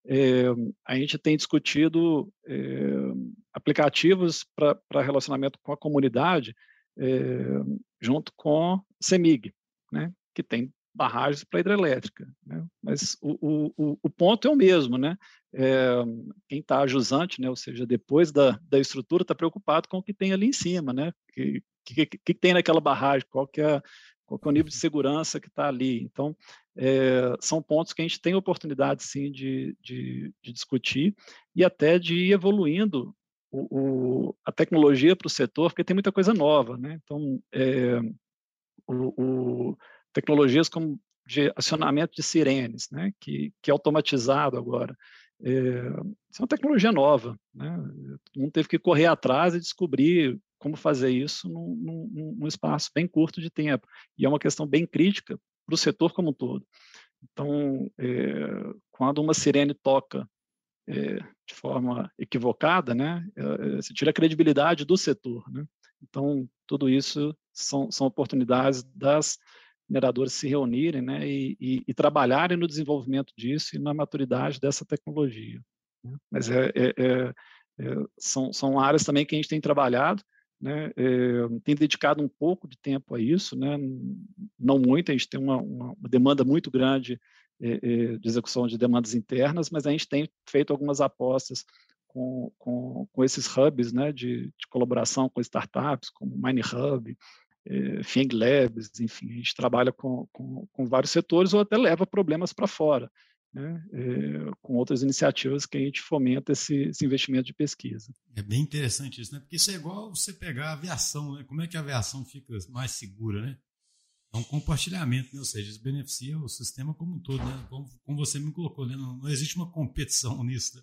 é, a gente tem discutido é, aplicativos para relacionamento com a comunidade é, junto com CEMIG, né, que tem barragens para hidrelétrica. Né, mas o, o, o, ponto é o mesmo, né? É, quem está jusante, né, ou seja, depois da, da estrutura, está preocupado com o que tem ali em cima, né? Que, que, que, que tem naquela barragem, qual que é, qual é o nível de segurança que está ali. Então, é, são pontos que a gente tem oportunidade, sim, de, de, de discutir e até de ir evoluindo o, o, a tecnologia para o setor, porque tem muita coisa nova, né? Então, é, o, tecnologias como de acionamento de sirenes, né? Que, que é automatizado agora. É, isso é uma tecnologia nova, né? Teve que correr atrás e descobrir como fazer isso num, num, num espaço bem curto de tempo. E é uma questão bem crítica para o setor como um todo. Então, é, quando uma sirene toca é, de forma equivocada, né, é, você tira a credibilidade do setor. Né? Então, tudo isso são, são oportunidades das mineradoras se reunirem né, e, e, e, trabalharem no desenvolvimento disso e na maturidade dessa tecnologia. Né? Mas é, é, é, é são, são áreas também que a gente tem trabalhado, né, tem dedicado um pouco de tempo a isso, né, não muito, a gente tem uma, uma demanda muito grande de execução de demandas internas, mas a gente tem feito algumas apostas com, com, com esses hubs né, de, de, colaboração com startups, como Mine Hub, eh, Fing Labs, enfim, a gente trabalha com, com vários setores ou até leva problemas para fora, né, eh, com outras iniciativas que a gente fomenta esse, esse, investimento de pesquisa. É bem interessante isso, né? Porque isso é igual você pegar a aviação, né? Como é que a aviação fica mais segura, né? é um compartilhamento, né? ou seja, isso beneficia o sistema como um todo, né? como, como você me colocou, né? não, não, existe uma competição *laughs* nisso. Né?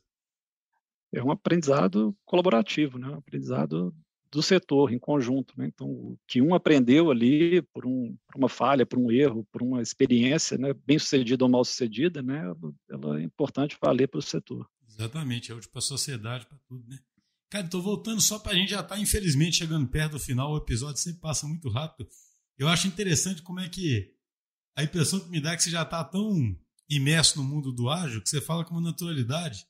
É um aprendizado colaborativo, né? um aprendizado do setor em conjunto. Né? Então, o que um aprendeu ali por, um, por, uma falha, por um erro, por uma experiência né? bem sucedida ou mal sucedida, né? ela é importante valer para o setor. Exatamente, é útil para a sociedade, para tudo. Né? Cara, estou voltando só para a gente já estar, tá, infelizmente, chegando perto do final. O episódio sempre passa muito rápido. Eu acho interessante como é que a impressão que me dá é que você já está tão imerso no mundo do ágil que você fala com uma naturalidade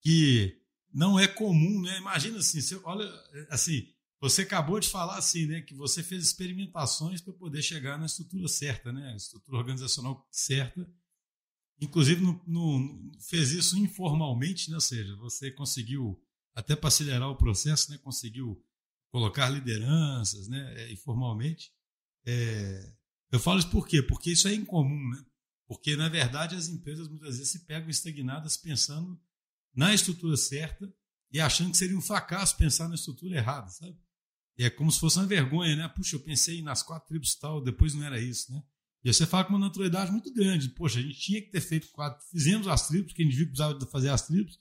que não é comum, né? Imagina assim, você olha assim, você acabou de falar assim, né, que você fez experimentações para poder chegar na estrutura certa, né, estrutura organizacional certa. Inclusive no, no, fez isso informalmente, né? Ou seja, você conseguiu até para acelerar o processo, né, conseguiu colocar lideranças, né, é, informalmente. É, eu falo isso por quê? Porque isso é incomum, né? Porque, na verdade, as empresas muitas vezes se pegam estagnadas pensando na estrutura certa e achando que seria um fracasso pensar na estrutura errada, sabe? E é como se fosse uma vergonha, né? Puxa, eu pensei nas quatro tribos tal, depois não era isso, né? E você fala com uma naturalidade muito grande. Poxa, a gente tinha que ter feito quatro, fizemos as tribos, porque a gente viu que precisava fazer as tribos,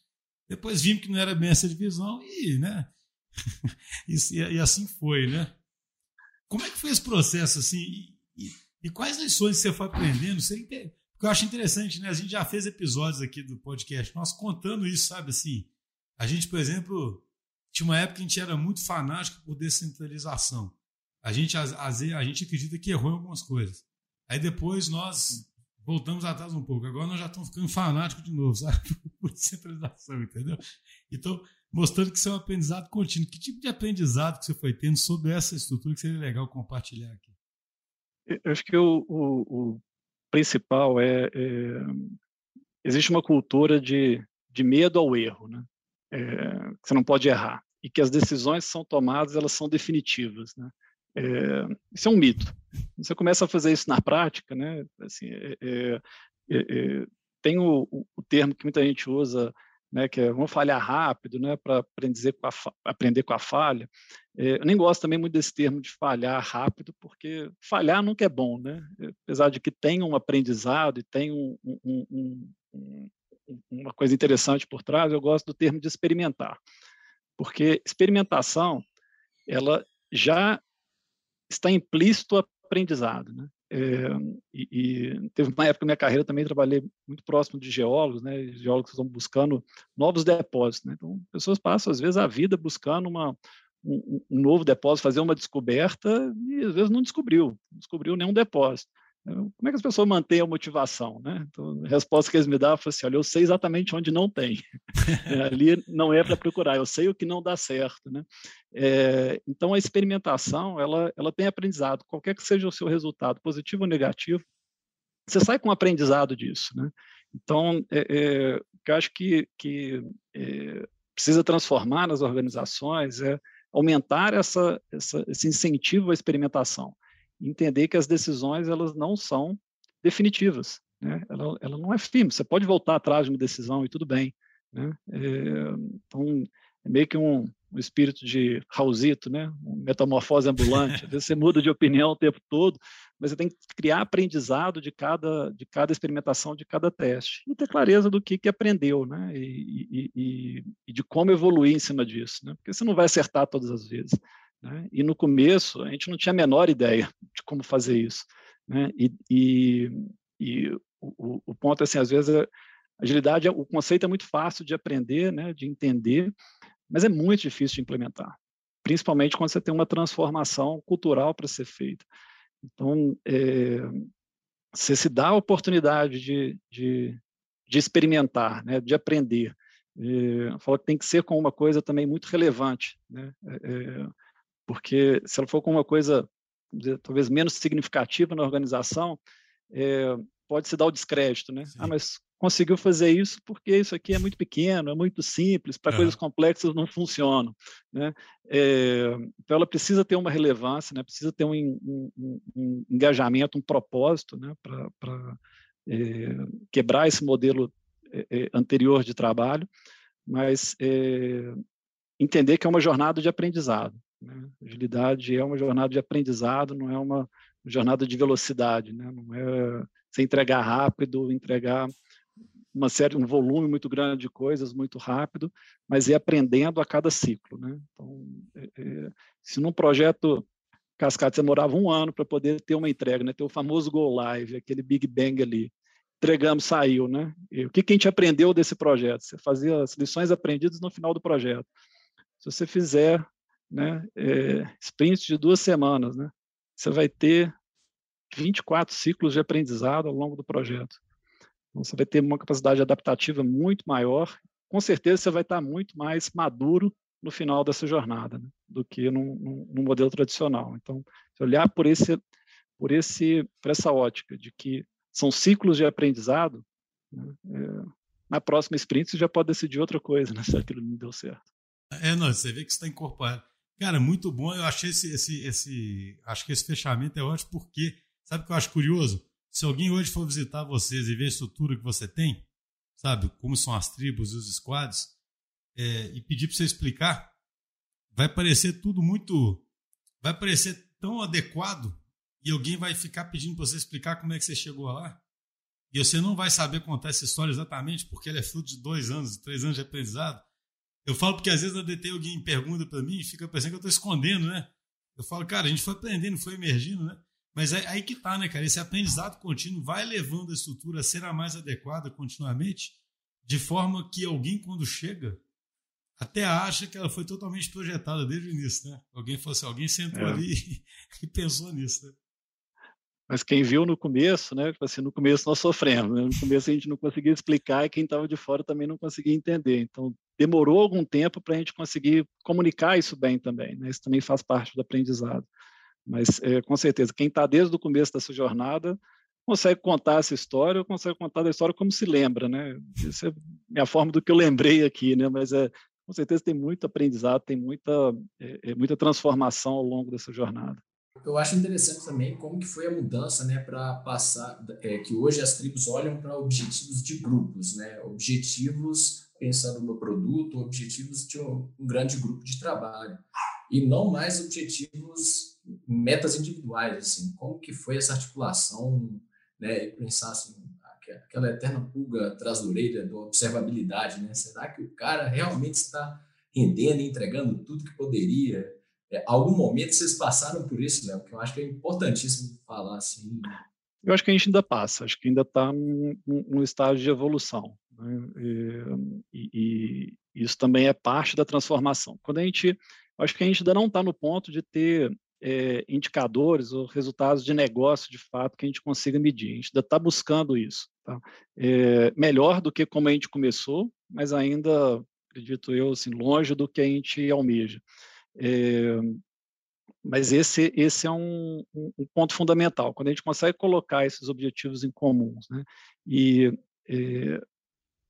depois vimos que não era bem essa divisão e, né? *laughs* e, e assim foi, né? Como é que foi esse processo assim? E, e, e quais lições você foi aprendendo? Você, porque eu acho interessante, né? A gente já fez episódios aqui do podcast, nós contando isso, sabe assim? A gente, por exemplo, tinha uma época que a gente era muito fanático por descentralização. A gente, a, a, a gente acredita que errou em algumas coisas. Aí depois nós voltamos atrás um pouco. Agora nós já estamos ficando fanáticos de novo, *laughs* sabe? Por descentralização, entendeu? Então, mostrando que isso é um aprendizado contínuo. Que tipo de aprendizado que você foi tendo sobre essa estrutura que seria legal compartilhar aqui? Eu acho que o, o, o principal é, é, existe uma cultura de, de medo ao erro, né? É, você não pode errar e que as decisões são tomadas elas são definitivas, né? É, isso é um mito. Você começa a fazer isso na prática, né? Assim, é, é, é tem o, o, termo que muita gente usa né, que é vamos falhar rápido, né, para aprender com a aprender com a falha. É, eu nem gosto também muito desse termo de falhar rápido, porque falhar nunca é bom, né? Apesar de que tem um aprendizado e tem um, um, um, uma coisa interessante por trás, eu gosto do termo de experimentar. Porque experimentação, ela já está implícito aprendizado, né? É, e, e, teve uma época da minha carreira também trabalhei muito próximo de geólogos, né? Geólogos estão buscando novos depósitos, né? Então, pessoas passam às vezes a vida buscando uma, um, um novo depósito, fazer uma descoberta e às vezes não descobriu, não descobriu nenhum depósito. Como é que as pessoas mantêm a motivação? Né? Então, a resposta que eles me davam foi assim: olha, eu sei exatamente onde não tem. *laughs* É, ali não é para procurar, eu sei o que não dá certo. Né? É, então, a experimentação ela, ela tem aprendizado, qualquer que seja o seu resultado, positivo ou negativo, você sai com um aprendizado disso. Né? Então, é, é, o que eu acho que, que é, precisa transformar nas organizações é aumentar essa, essa, esse incentivo à experimentação entender que as decisões elas não são definitivas, né? Ela, ela não é firme. Você pode voltar atrás de uma decisão e tudo bem, né? É, então é meio que um, um espírito de Raulzito, né? Uma metamorfose ambulante. Às vezes você muda de opinião o tempo todo, mas você tem que criar aprendizado de cada de cada experimentação, de cada teste e ter clareza do que que aprendeu, né? E, e, e, e de como evoluir em cima disso, né? Porque você não vai acertar todas as vezes. Né? E no começo a gente não tinha a menor ideia *laughs* de como fazer isso. Né? E, e, e o, o, ponto é assim, às vezes a agilidade, o conceito é muito fácil de aprender, né? de entender, mas é muito difícil de implementar, principalmente quando você tem uma transformação cultural para ser feita. Então, é, você se dá a oportunidade de, de, de experimentar, né? de aprender. É, fala que tem que ser com uma coisa também muito relevante, né? É, é porque se ela for com uma coisa dizer, talvez menos significativa na organização, é, pode se dar o descrédito, né? Ah, Sim. Ah, mas conseguiu fazer isso porque isso aqui é muito pequeno, é muito simples, para coisas complexas não funcionam, né? É, então ela precisa ter uma relevância, né? Precisa ter um, um, um engajamento, um propósito, né? Para é, quebrar esse modelo anterior de trabalho, mas entender que é uma jornada de aprendizado. Né? Agilidade é uma jornada de aprendizado, não é uma jornada de velocidade, né? não é você entregar rápido, entregar uma série, um volume muito grande de coisas muito rápido, mas é aprendendo a cada ciclo. Né? Então, é, é, se num projeto Cascata você demorava um ano para poder ter uma entrega, né? ter o famoso Go Live, aquele Big Bang ali, entregamos, saiu. Né? E o que, que a gente aprendeu desse projeto? Você fazia as lições aprendidas no final do projeto. Se você fizer né, é, de duas semanas, né, você vai ter 24 ciclos de aprendizado ao longo do projeto. Então, você vai ter uma capacidade adaptativa muito maior. Com certeza, você vai estar muito mais maduro no final dessa jornada né, do que no, modelo tradicional. Então, se olhar por esse, por esse, por essa ótica de que são ciclos de aprendizado, né, é, na próxima sprint você já pode decidir outra coisa, né, se aquilo não deu certo. É, não, você vê que está incorporado. Cara, muito bom. Eu achei esse, esse, esse. Acho que esse fechamento é ótimo, porque, sabe o que eu acho curioso? Se alguém hoje for visitar vocês e ver a estrutura que você tem, sabe, como são as tribos e os squads, é, e pedir para você explicar, vai parecer tudo muito. Vai parecer tão adequado e alguém vai ficar pedindo para você explicar como é que você chegou lá. E você não vai saber contar essa história exatamente porque ela é fruto de dois anos, três anos de aprendizado. Eu falo porque às vezes na DT alguém pergunta para mim e fica pensando que eu estou escondendo, né? Eu falo, cara, a gente foi aprendendo, foi emergindo, né? Mas é aí que tá, né, cara? Esse aprendizado contínuo vai levando a estrutura a ser a mais adequada continuamente, de forma que alguém, quando chega, até acha que ela foi totalmente projetada desde o início, né? Alguém falou assim, alguém sentou é. ali *laughs* e pensou nisso, né? Mas quem viu no começo, né? Tipo assim, no começo nós sofremos, né? No começo a gente não conseguia explicar e quem estava de fora também não conseguia entender. Então, demorou algum tempo para a gente conseguir comunicar isso bem também. Né? Isso também faz parte do aprendizado. Mas, é, com certeza, quem está desde o começo dessa jornada consegue contar essa história, consegue contar a história como se lembra, né? Essa é a forma do que eu lembrei aqui, né? Mas, é, com certeza, tem muito aprendizado, tem muita, é muita transformação ao longo dessa jornada. Eu acho interessante também como que foi a mudança, né, para passar, é, que hoje as tribos olham para objetivos de grupos, né, objetivos pensando no produto, objetivos de um, um grande grupo de trabalho e não mais objetivos, metas individuais, assim, como que foi essa articulação, né, e pensar assim, aquela eterna pulga atrás da orelha da observabilidade, né, será que o cara realmente está rendendo e entregando tudo que poderia. É, algum momento vocês passaram por isso, Léo, que eu acho que é importantíssimo falar assim. Eu acho que a gente ainda passa, acho que ainda está num, num, estágio de evolução. Né? E, e, isso também é parte da transformação. Quando a gente, acho que a gente ainda não está no ponto de ter é, indicadores ou resultados de negócio de fato que a gente consiga medir. A gente ainda está buscando isso. Tá? É, melhor do que como a gente começou, mas ainda, acredito eu, assim, longe do que a gente almeja. É, mas esse, esse é um, um, ponto fundamental, quando a gente consegue colocar esses objetivos em comuns. Né? E é,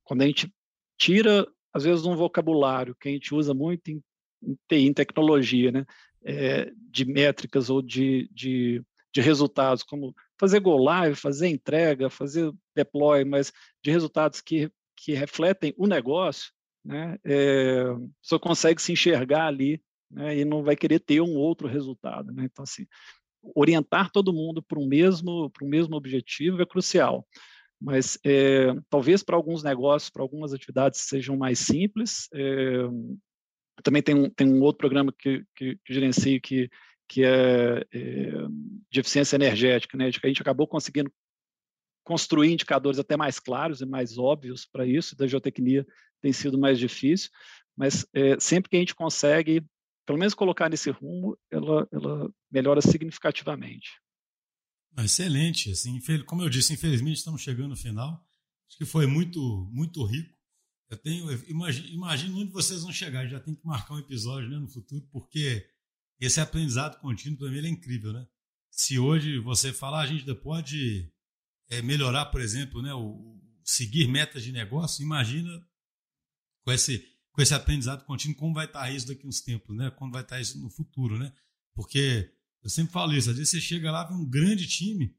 quando a gente tira, às vezes, um vocabulário que a gente usa muito em, em TI, em tecnologia, né? é, de métricas ou de, de, de, resultados, como fazer go live, fazer entrega, fazer deploy, mas de resultados que, que refletem o negócio, né, é, só consegue se enxergar ali né, e não vai querer ter um outro resultado. Né? Então, assim, orientar todo mundo para o mesmo, mesmo objetivo é crucial. Mas é, talvez para alguns negócios, para algumas atividades sejam mais simples, é, também tem um, tem um outro programa que, que, que gerencio que, que é, é, de eficiência energética, né? A gente acabou conseguindo construir indicadores até mais claros e mais óbvios para isso. Da geotecnia tem sido mais difícil, mas sempre que a gente consegue, pelo menos colocar nesse rumo, ela, ela melhora significativamente. Excelente, assim, como eu disse, infelizmente estamos chegando no final. Acho que foi muito, muito rico eu tenho, imagino, imagino onde vocês vão chegar. Já tem que marcar um episódio né, no futuro, porque esse aprendizado contínuo para mim é incrível, né? Se hoje você falar, a gente ainda pode é, melhorar, por exemplo, né, o, seguir metas de negócio, imagina com esse, com esse aprendizado contínuo como vai estar isso daqui uns tempos, né? Como vai estar isso no futuro, né? Porque eu sempre falo isso, às vezes você chega lá, vê um grande time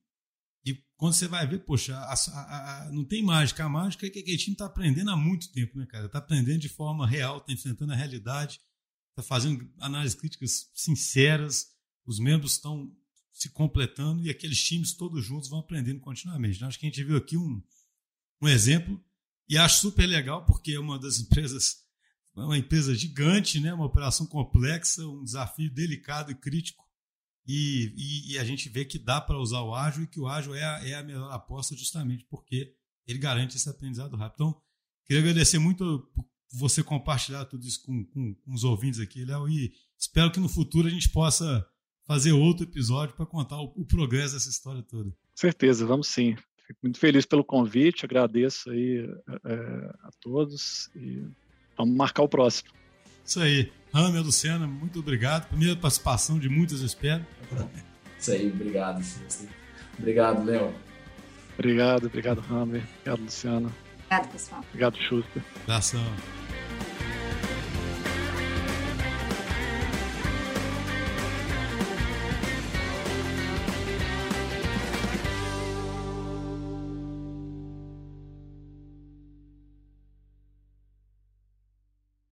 e quando você vai ver, poxa, a, a, a, não tem mágica. A mágica é que aquele time está aprendendo há muito tempo, né, cara? Está aprendendo de forma real, está enfrentando a realidade, está fazendo análises críticas sinceras, os membros estão se completando e aqueles times todos juntos vão aprendendo continuamente. Né? Acho que a gente viu aqui um, um exemplo e acho super legal porque é uma das empresas, uma empresa gigante, né? uma operação complexa, um desafio delicado e crítico e, e, e a gente vê que dá para usar o ágil e que o ágil é a, é a melhor aposta justamente porque ele garante esse aprendizado rápido. Então, queria agradecer muito por você compartilhar tudo isso com, com, com os ouvintes aqui, Léo, e espero que no futuro a gente possa fazer outro episódio para contar o, o, progresso dessa história toda. Certeza, vamos sim. Fico muito feliz pelo convite, agradeço aí é, a todos e vamos marcar o próximo. Isso aí. Ramer, Luciana, muito obrigado. Primeira participação de muitas, eu espero. Isso aí, obrigado. Obrigado, Léo. Obrigado, obrigado, Ramer. Obrigado, Luciana. Obrigado, pessoal. Obrigado, Schuster. Abração.